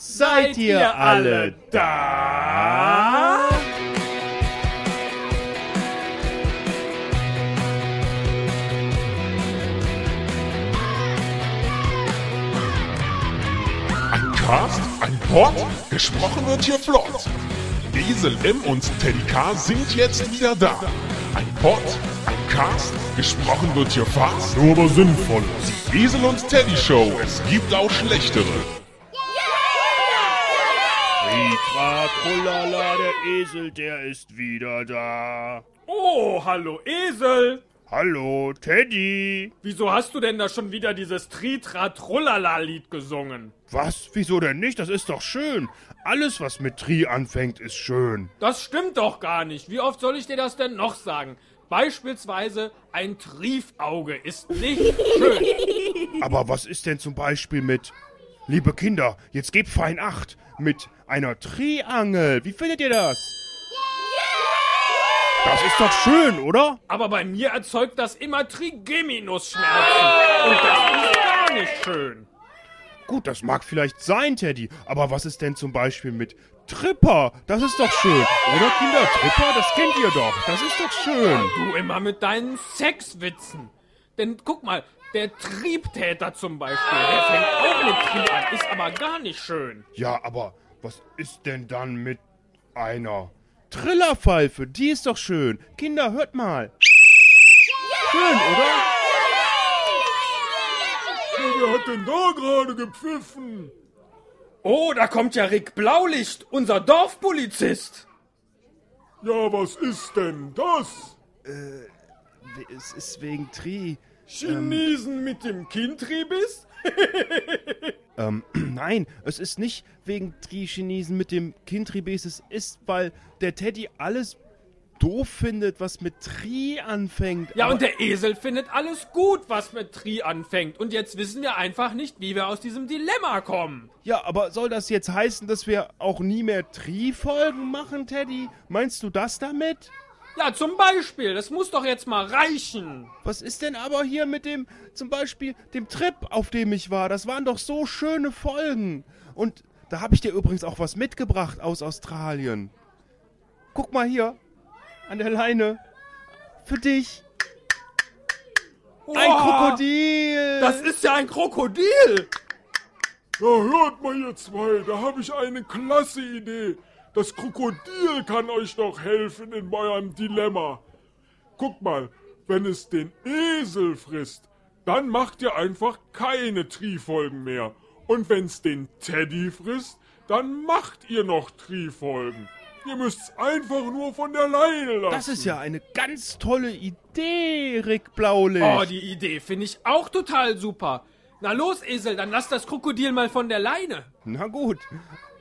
Seid ihr alle da? Ein Cast, ein Pod, gesprochen wird hier flott. Esel M und Teddy K sind jetzt wieder da. Ein Pod, ein Cast, gesprochen wird hier fast, nur aber sinnvoll. Die Esel und Teddy Show, es gibt auch schlechtere. Trullala, der Esel, der ist wieder da. Oh, hallo Esel! Hallo, Teddy. Wieso hast du denn da schon wieder dieses Tritra-Trullala-Lied gesungen? Was? Wieso denn nicht? Das ist doch schön. Alles, was mit Tri anfängt, ist schön. Das stimmt doch gar nicht. Wie oft soll ich dir das denn noch sagen? Beispielsweise ein Triefauge ist nicht schön. Aber was ist denn zum Beispiel mit... Liebe Kinder, jetzt gebt fein Acht. Mit einer Triangel. Wie findet ihr das? Das ist doch schön, oder? Aber bei mir erzeugt das immer Trigeminusschmerzen. Und das ist gar nicht schön. Gut, das mag vielleicht sein, Teddy. Aber was ist denn zum Beispiel mit Tripper? Das ist doch schön. Oder, Kinder? Tripper, das kennt ihr doch. Das ist doch schön. Du immer mit deinen Sexwitzen. Denn guck mal, der Triebtäter zum Beispiel, der fängt auch mit Trieb an, ist aber gar nicht schön. Ja, aber was ist denn dann mit einer Trillerpfeife? Die ist doch schön. Kinder, hört mal. Schön, oder? Wer hat denn da gerade gepfiffen? Oh, da kommt ja Rick Blaulicht, unser Dorfpolizist. Ja, was ist denn das? Es ist wegen Tri. Chinesen mit dem Kindribis? Ähm, nein, es ist nicht wegen Tri-Chinesen mit dem Kindribes. Es ist, weil der Teddy alles doof findet, was mit Tri anfängt. Ja, und der Esel findet alles gut, was mit Tri anfängt. Und jetzt wissen wir einfach nicht, wie wir aus diesem Dilemma kommen. Ja, aber soll das jetzt heißen, dass wir auch nie mehr Tri-Folgen machen, Teddy? Meinst du das damit? Ja, zum Beispiel, das muss doch jetzt mal reichen. Was ist denn aber hier mit dem, zum Beispiel, dem Trip, auf dem ich war? Das waren doch so schöne Folgen. Und da habe ich dir übrigens auch was mitgebracht aus Australien. Guck mal hier, an der Leine. Für dich. Ein Oha, Krokodil. Das ist ja ein Krokodil. Ja, hört mal ihr zwei, da habe ich eine klasse Idee. Das Krokodil kann euch doch helfen in eurem Dilemma. Guck mal, wenn es den Esel frisst, dann macht ihr einfach keine Trifolgen mehr. Und wenn's den Teddy frisst, dann macht ihr noch Trifolgen. Ihr müsst's einfach nur von der Leine lassen. Das ist ja eine ganz tolle Idee, Rick Blaulicht. Oh, die Idee finde ich auch total super. Na los, Esel, dann lass das Krokodil mal von der Leine. Na gut,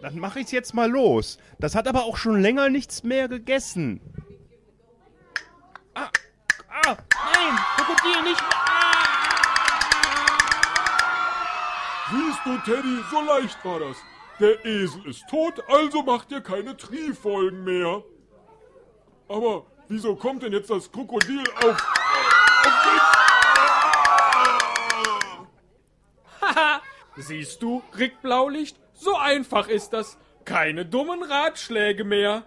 dann mache ich's jetzt mal los. Das hat aber auch schon länger nichts mehr gegessen. Ah, ah, nein, Krokodil nicht. Siehst du, Teddy, so leicht war das. Der Esel ist tot, also macht ihr keine Trifolgen mehr. Aber wieso kommt denn jetzt das Krokodil auf... siehst du, Rick Blaulicht? So einfach ist das. Keine dummen Ratschläge mehr.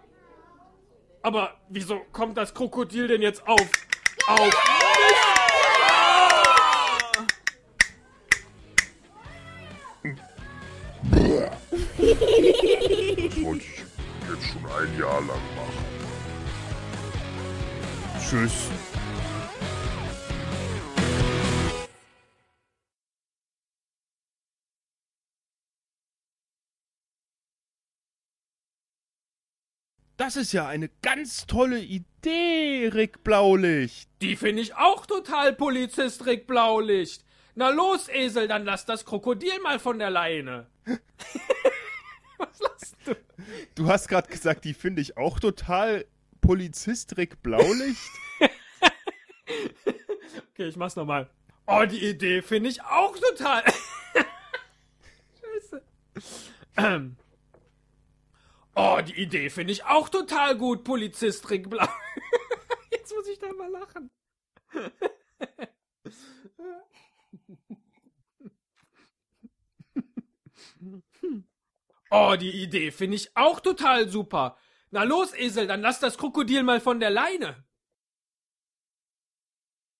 Aber wieso kommt das Krokodil denn jetzt auf? Auf Das wollte ich jetzt schon ein Jahr lang machen. Tschüss. Das ist ja eine ganz tolle Idee, Rick Blaulicht. Die finde ich auch total, Polizist Rick Blaulicht. Na los, Esel, dann lass das Krokodil mal von der Leine. Was lachst du? Du hast gerade gesagt, die finde ich auch total Polizist Rick Blaulicht. Okay, ich mach's nochmal. Oh, die Idee finde ich auch total. Scheiße. Ähm. Oh, die Idee finde ich auch total gut, Polizist Rick Blau. Jetzt muss ich da mal lachen. Oh, die Idee finde ich auch total super. Na los, Esel, dann lass das Krokodil mal von der Leine.